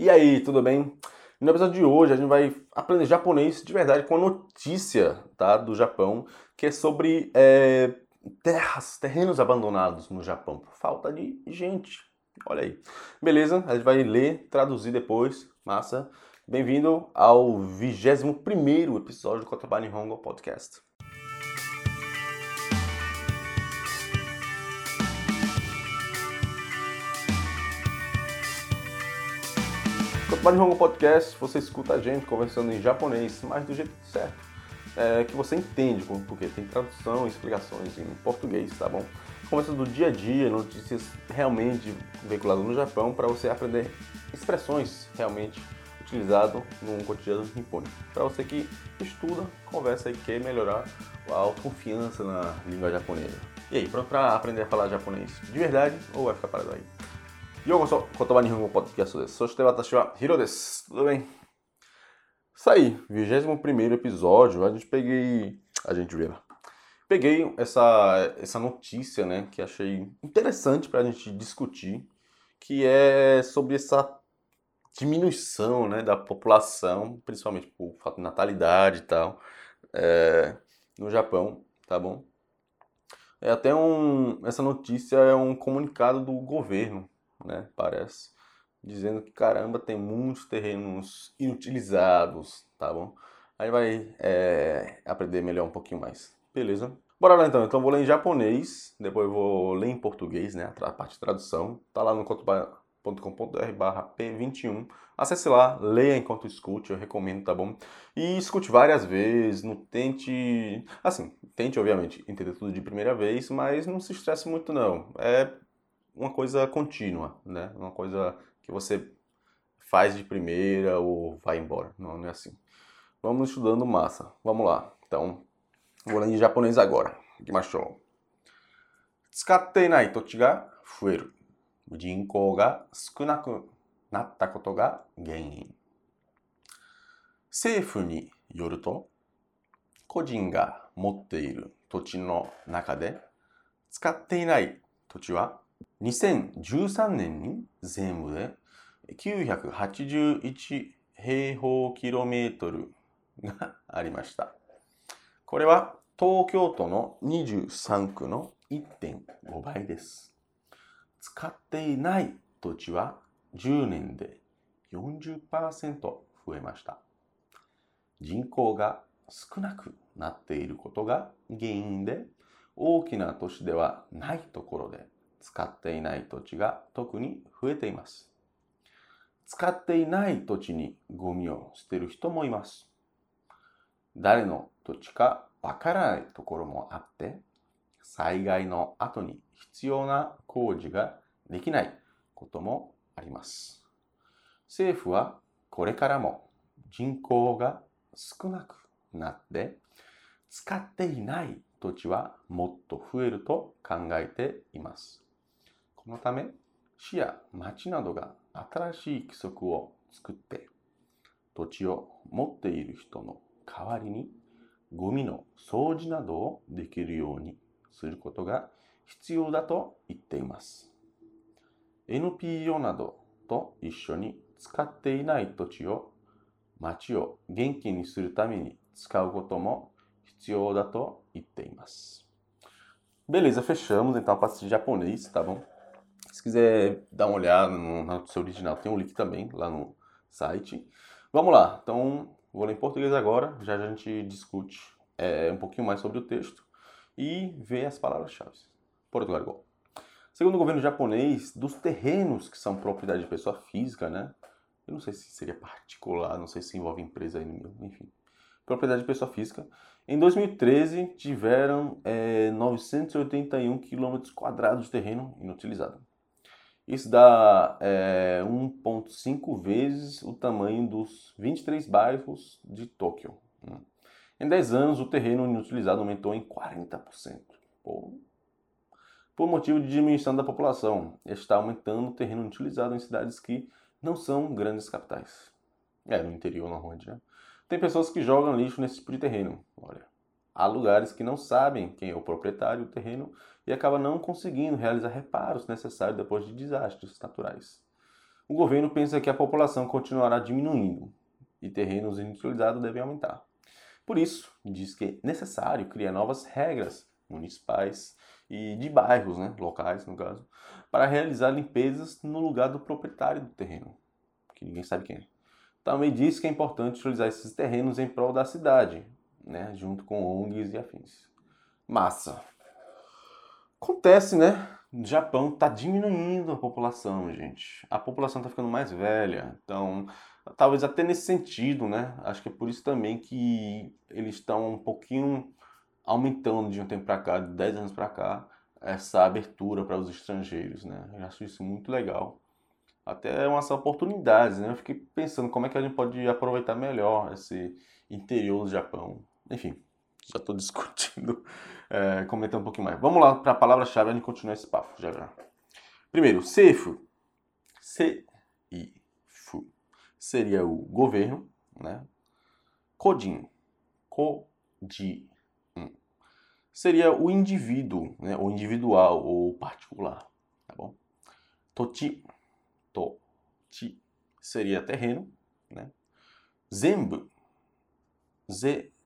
E aí, tudo bem? No episódio de hoje a gente vai aprender japonês de verdade com a notícia tá, do Japão, que é sobre é, terras, terrenos abandonados no Japão, por falta de gente. Olha aí. Beleza? A gente vai ler, traduzir depois. Massa. Bem-vindo ao 21 episódio do Kotoba Nihongo Podcast. Nihongo Podcast, você escuta a gente conversando em japonês, mas do jeito certo. É, que você entende, porque tem tradução e explicações em português, tá bom? Conversa do dia a dia, notícias realmente veiculadas no Japão, para você aprender expressões realmente utilizadas no cotidiano nipônico. Para você que estuda, conversa e quer melhorar a autoconfiança na língua japonesa. E aí, pronto para aprender a falar japonês de verdade ou vai ficar parado aí? ようこそ、言葉日本語ポッドキャストです。そして私はヒロです。Tudo bem? Isso aí, 21 episódio, a gente peguei. A gente viu. Peguei essa, essa notícia, né, que achei interessante para a gente discutir, que é sobre essa diminuição, né, da população, principalmente por fato de natalidade e tal, é, no Japão, tá bom? É até um, essa notícia é um comunicado do governo, né? Parece. Dizendo que caramba, tem muitos terrenos inutilizados, tá bom? Aí vai é, aprender melhor um pouquinho mais. Beleza? Bora lá então. Então vou ler em japonês, depois vou ler em português, né? A parte de tradução. Tá lá no cotoba.com.br barra P21. Acesse lá, leia enquanto escute, eu recomendo, tá bom? E escute várias vezes, não tente... Assim, tente, obviamente, entender tudo de primeira vez, mas não se estresse muito não. É uma coisa contínua, né? Uma coisa que você faz de primeira ou vai embora. Não, não é assim. Vamos estudando massa. Vamos lá. Então, vou ler em japonês agora. Ikimashou. 使っていない土地が増える。人口が少なくなったことが原因。政府によると、個人が持っている土地の中で使っていない土地は 2013年に全部で981平方キロメートルがありました。これは東京都の23区の1.5倍です。使っていない土地は10年で40%増えました。人口が少なくなっていることが原因で大きな都市ではないところで使っていない土地が特に増えています。使っていない土地にゴミを捨てる人もいます。誰の土地かわからないところもあって、災害の後に必要な工事ができないこともあります。政府はこれからも人口が少なくなって、使っていない土地はもっと増えると考えています。このため、市や町などが新しい規則を作って、土地を持っている人の代わりにゴミの掃除などをできるようにすることが必要だと言っています。NPO などと一緒に使っていない土地を町を元気にするために使うことも必要だと言っています。Beleza, fechamos então a parte de japonês, tá bom? Se quiser dar uma olhada no, na notícia original, tem um link também lá no site. Vamos lá, então vou ler em português agora, já a gente discute é, um pouquinho mais sobre o texto e vê as palavras-chave. Portugal igual. Segundo o governo japonês, dos terrenos que são propriedade de pessoa física, né? Eu não sei se seria particular, não sei se envolve empresa aí no meu, enfim. Propriedade de pessoa física. Em 2013, tiveram é, 981 km quadrados de terreno inutilizado. Isso dá é, 1,5 vezes o tamanho dos 23 bairros de Tóquio. Em 10 anos, o terreno inutilizado aumentou em 40%. Pô. Por motivo de diminuição da população, está aumentando o terreno inutilizado em cidades que não são grandes capitais. É, no interior normalmente, né? Tem pessoas que jogam lixo nesse tipo de terreno. Olha, há lugares que não sabem quem é o proprietário do terreno e acaba não conseguindo realizar reparos necessários depois de desastres naturais. o governo pensa que a população continuará diminuindo e terrenos inutilizados devem aumentar. Por isso, diz que é necessário criar novas regras municipais e de bairros, né, locais no caso, para realizar limpezas no lugar do proprietário do terreno, que ninguém sabe quem é. Também diz que é importante utilizar esses terrenos em prol da cidade, né, junto com ONGs e afins. Massa. Acontece, né? No Japão está diminuindo a população, gente. A população está ficando mais velha, então talvez até nesse sentido, né? Acho que é por isso também que eles estão um pouquinho aumentando de um tempo para cá, de 10 anos para cá, essa abertura para os estrangeiros, né? Eu acho isso muito legal. Até umas oportunidades, né? Eu fiquei pensando como é que a gente pode aproveitar melhor esse interior do Japão. Enfim, já estou discutindo, é, comentando um pouquinho mais. Vamos lá para a palavra-chave, a gente continua esse papo já já. Primeiro, seifu. Se-i-fu. Seria o governo, né? Kodin. Kodin. Seria o indivíduo, né? O individual ou particular, tá bom? Tochi. Tochi. Seria terreno, né? Zenbu. Ze bu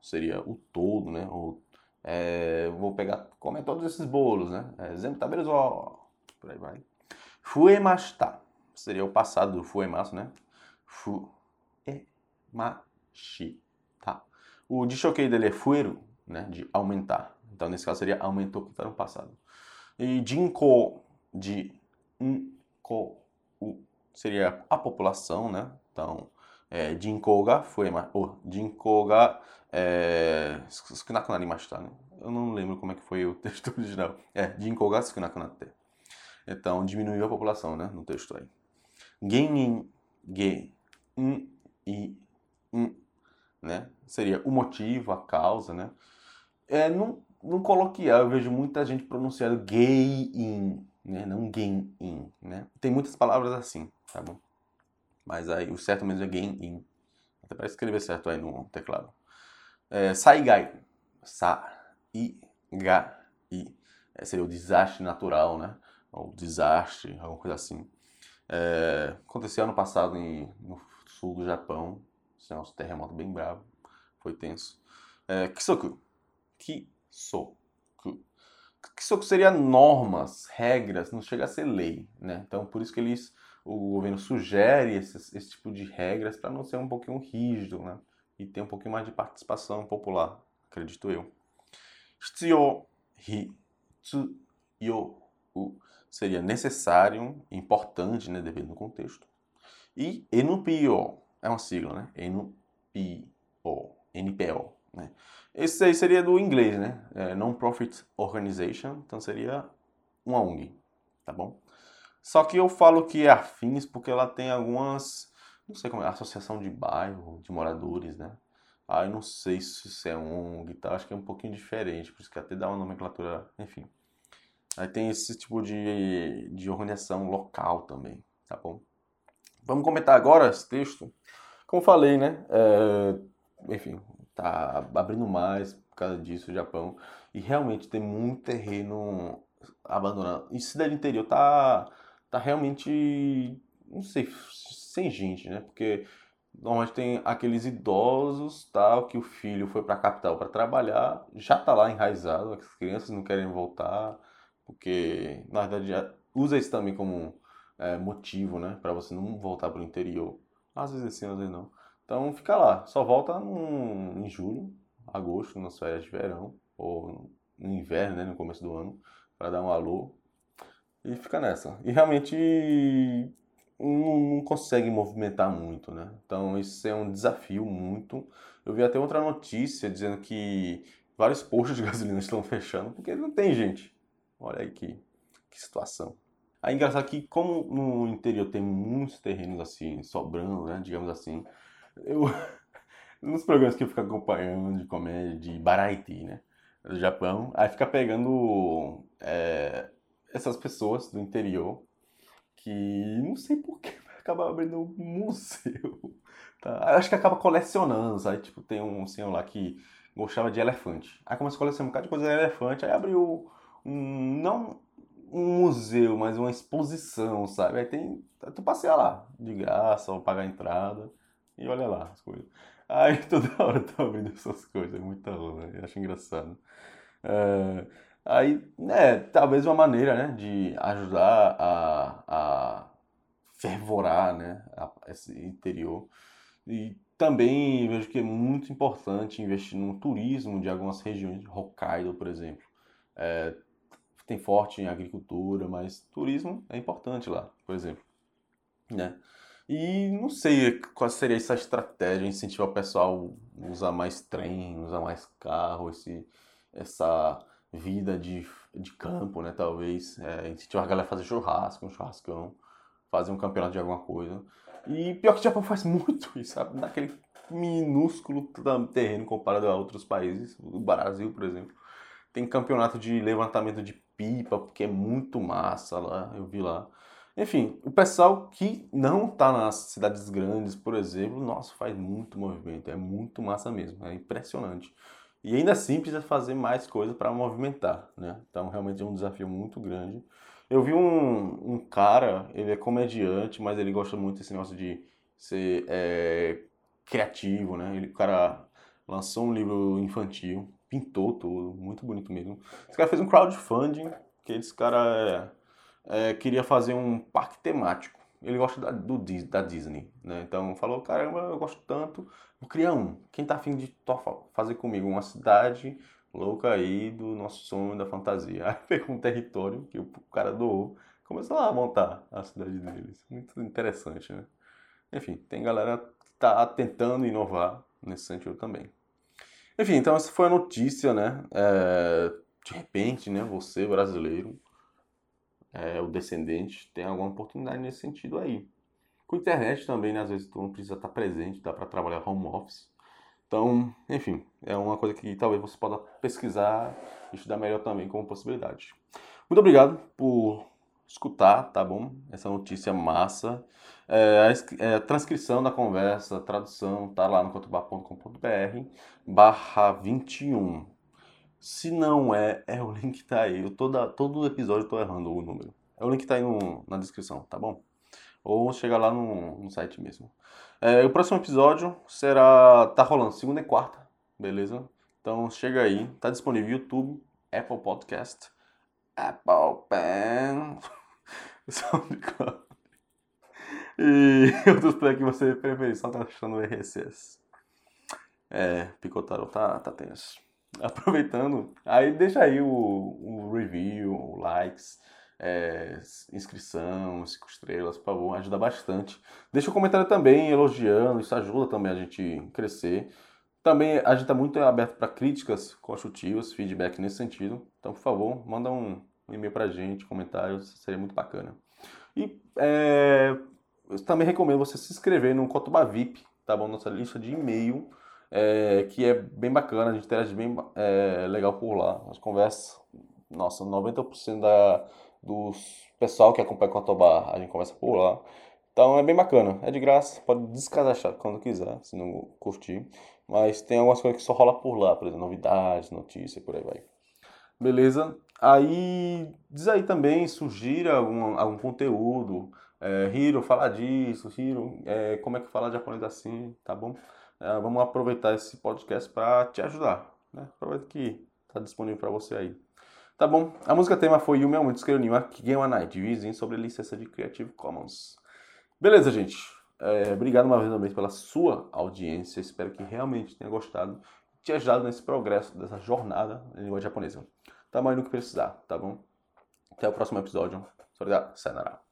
seria o todo, né? Ou, é, vou pegar, comer todos esses bolos, né? É, exemplo, taberizó, por aí vai. Fuemashita seria o passado do fuemasu, né? Fuemashita. O dishoquei dele é fueru, né? De aumentar. Então, nesse caso, seria aumentou que está no passado. E jinko de inko seria a população, né? Então, えー、人口が増えま、お人口が、é, 少なくなりましたね。Eu não lembro como é que foi o texto original. É, 人口が少なくなって。Então, diminuiu a população, né, no texto aí. 原因、原因、in, né? Seria o motivo, a causa, né? É, no, no coloquial, eu vejo muita gente pronunciando gay in, né? Não gain in, né? Tem muitas palavras assim, tá bom? Mas aí o certo mesmo é gain in. Até para escrever certo aí no teclado. É, saigai. Sa, i, ga, i. É, seria o desastre natural, né? Ou desastre, alguma coisa assim. É, aconteceu ano passado em, no sul do Japão. É um terremoto bem bravo. Foi tenso. É, kisoku. Kisoku. Kisoku seria normas, regras, não chega a ser lei, né? Então, por isso que eles o governo sugere esse, tipo de regras para não ser um pouquinho rígido, né? E ter um pouquinho mais de participação popular, acredito eu. Hitsuyo, hitsuyo, seria necessário, importante, né, dependendo do contexto. E NPO, é uma sigla, né? NPO, NPO, né? Esse aí seria do inglês, né? É Non-Profit Organization, então seria uma ONG, tá bom? Só que eu falo que é afins porque ela tem algumas, não sei como é, associação de bairro, de moradores, né? Ah, não sei se isso é ONG e tal, acho que é um pouquinho diferente, por isso que até dá uma nomenclatura, enfim. Aí tem esse tipo de, de organização local também, tá bom? Vamos comentar agora esse texto. Como falei, né? É, enfim, tá abrindo mais por causa disso o Japão. E realmente tem muito terreno abandonado. E cidade interior tá tá realmente, não sei, sem gente, né? Porque normalmente tem aqueles idosos, tal, que o filho foi para a capital para trabalhar, já tá lá enraizado, as crianças não querem voltar, porque na verdade usa isso também como é, motivo, né, para você não voltar para o interior. Às vezes sim, às vezes não. Então fica lá, só volta no, em julho, agosto, nas férias de verão, ou no inverno, né, no começo do ano, para dar um alô e fica nessa. E realmente não, não, consegue movimentar muito, né? Então isso é um desafio muito. Eu vi até outra notícia dizendo que vários postos de gasolina estão fechando porque não tem gente. Olha aí que, que situação. Aí engraçado que como no interior tem muitos terrenos assim, sobrando, né? Digamos assim, eu nos programas que eu fico acompanhando de comédia, de Baraiti, né? Do Japão, aí fica pegando é, essas pessoas do interior que não sei por que acaba abrindo um museu. Tá? Acho que acaba colecionando, aí Tipo, tem um senhor lá que gostava de elefante. Aí começou a colecionar um bocado de coisa de elefante, aí abriu um. Não um museu, mas uma exposição, sabe? Aí tem. Tu passeia lá, de graça, ou pagar a entrada, e olha lá as coisas. Aí toda hora tá abrindo essas coisas, é muita onda, eu acho engraçado. É, aí, né, talvez uma maneira, né, de ajudar a, a fervorar, né, a, esse interior. E também vejo que é muito importante investir no turismo de algumas regiões, Hokkaido, por exemplo. É, tem forte em agricultura, mas turismo é importante lá, por exemplo. Né? E não sei qual seria essa estratégia, incentivar o pessoal a usar mais trem, usar mais carro, esse, essa vida de, de campo, né? Talvez. É, incentivar a galera a fazer churrasco, um churrascão, fazer um campeonato de alguma coisa. E pior que o Japão faz muito isso, sabe? Naquele minúsculo terreno comparado a outros países. O Brasil, por exemplo. Tem campeonato de levantamento de pipa, porque é muito massa lá, eu vi lá. Enfim, o pessoal que não está nas cidades grandes, por exemplo, nossa, faz muito movimento, é muito massa mesmo, é impressionante. E ainda assim precisa fazer mais coisa para movimentar, né? Então realmente é um desafio muito grande. Eu vi um, um cara, ele é comediante, mas ele gosta muito desse negócio de ser é, criativo, né? Ele, o cara lançou um livro infantil, pintou tudo, muito bonito mesmo. Esse cara fez um crowdfunding, que esse cara é, é, queria fazer um parque temático. Ele gosta da, do, da Disney, né? Então falou, caramba, eu gosto tanto, vou criar um. Quem tá afim de fazer comigo uma cidade louca aí do nosso sonho da fantasia? Aí pegou um território que o cara doou, começou lá a montar a cidade deles. Muito interessante, né? Enfim, tem galera que tá tentando inovar nesse sentido também. Enfim, então essa foi a notícia, né? É, de repente, né, você brasileiro, é, o descendente, tem alguma oportunidade nesse sentido aí. Com internet também, né, às vezes tu não precisa estar presente, dá para trabalhar home office. Então, enfim, é uma coisa que talvez você possa pesquisar e estudar melhor também como possibilidade. Muito obrigado por escutar, tá bom? Essa notícia massa. É, a, é, a, transcrição da conversa, a tradução, tá lá no cotobar.com.br barra 21. Se não é, é o link tá aí. Eu toda, todo episódio eu tô errando o número. É o link tá aí no, na descrição, tá bom? Ou chega lá no, no site mesmo. É, o próximo episódio será. tá rolando segunda e quarta, beleza? Então chega aí, tá disponível YouTube, Apple Podcast, Apple Pen. E outros play que você preferir, só tá achando o RSS. É, Picotaro tá, tá tenso. Aproveitando, aí deixa aí o, o review, o likes, é, inscrição, cinco estrelas, por favor, ajuda bastante. Deixa um comentário também elogiando, isso ajuda também a gente crescer. Também a gente está muito aberto para críticas construtivas, feedback nesse sentido. Então, por favor, manda um, um e-mail para a gente, comentários, seria muito bacana. E é, eu também recomendo você se inscrever no Cotuba VIP, tá bom? Nossa lista de e-mail, é, que é bem bacana, a gente interage bem é, legal por lá. As conversas, nossa, 90% da, dos pessoal que acompanha Cotuba, a gente conversa por lá. Então é bem bacana, é de graça, pode descadastrar quando quiser, se não curtir. Mas tem algumas coisas que só rola por lá, por exemplo, novidades, notícias, por aí vai. Beleza? Aí diz aí também, sugira algum, algum conteúdo. É, Hiro, fala disso, Hiro, é, como é que fala japonês assim, tá bom? É, vamos aproveitar esse podcast para te ajudar. Né? Aproveita que tá disponível para você aí. Tá bom? A música tema foi Yumi Aumento Escreveu Kigema Night, vizinho sobre licença de Creative Commons. Beleza, gente? É, obrigado uma vez também pela sua audiência. Espero que realmente tenha gostado e te ajudado nesse progresso dessa jornada em língua japonesa tamanho do que precisar, tá bom? Até o próximo episódio. Obrigado. Sayonara.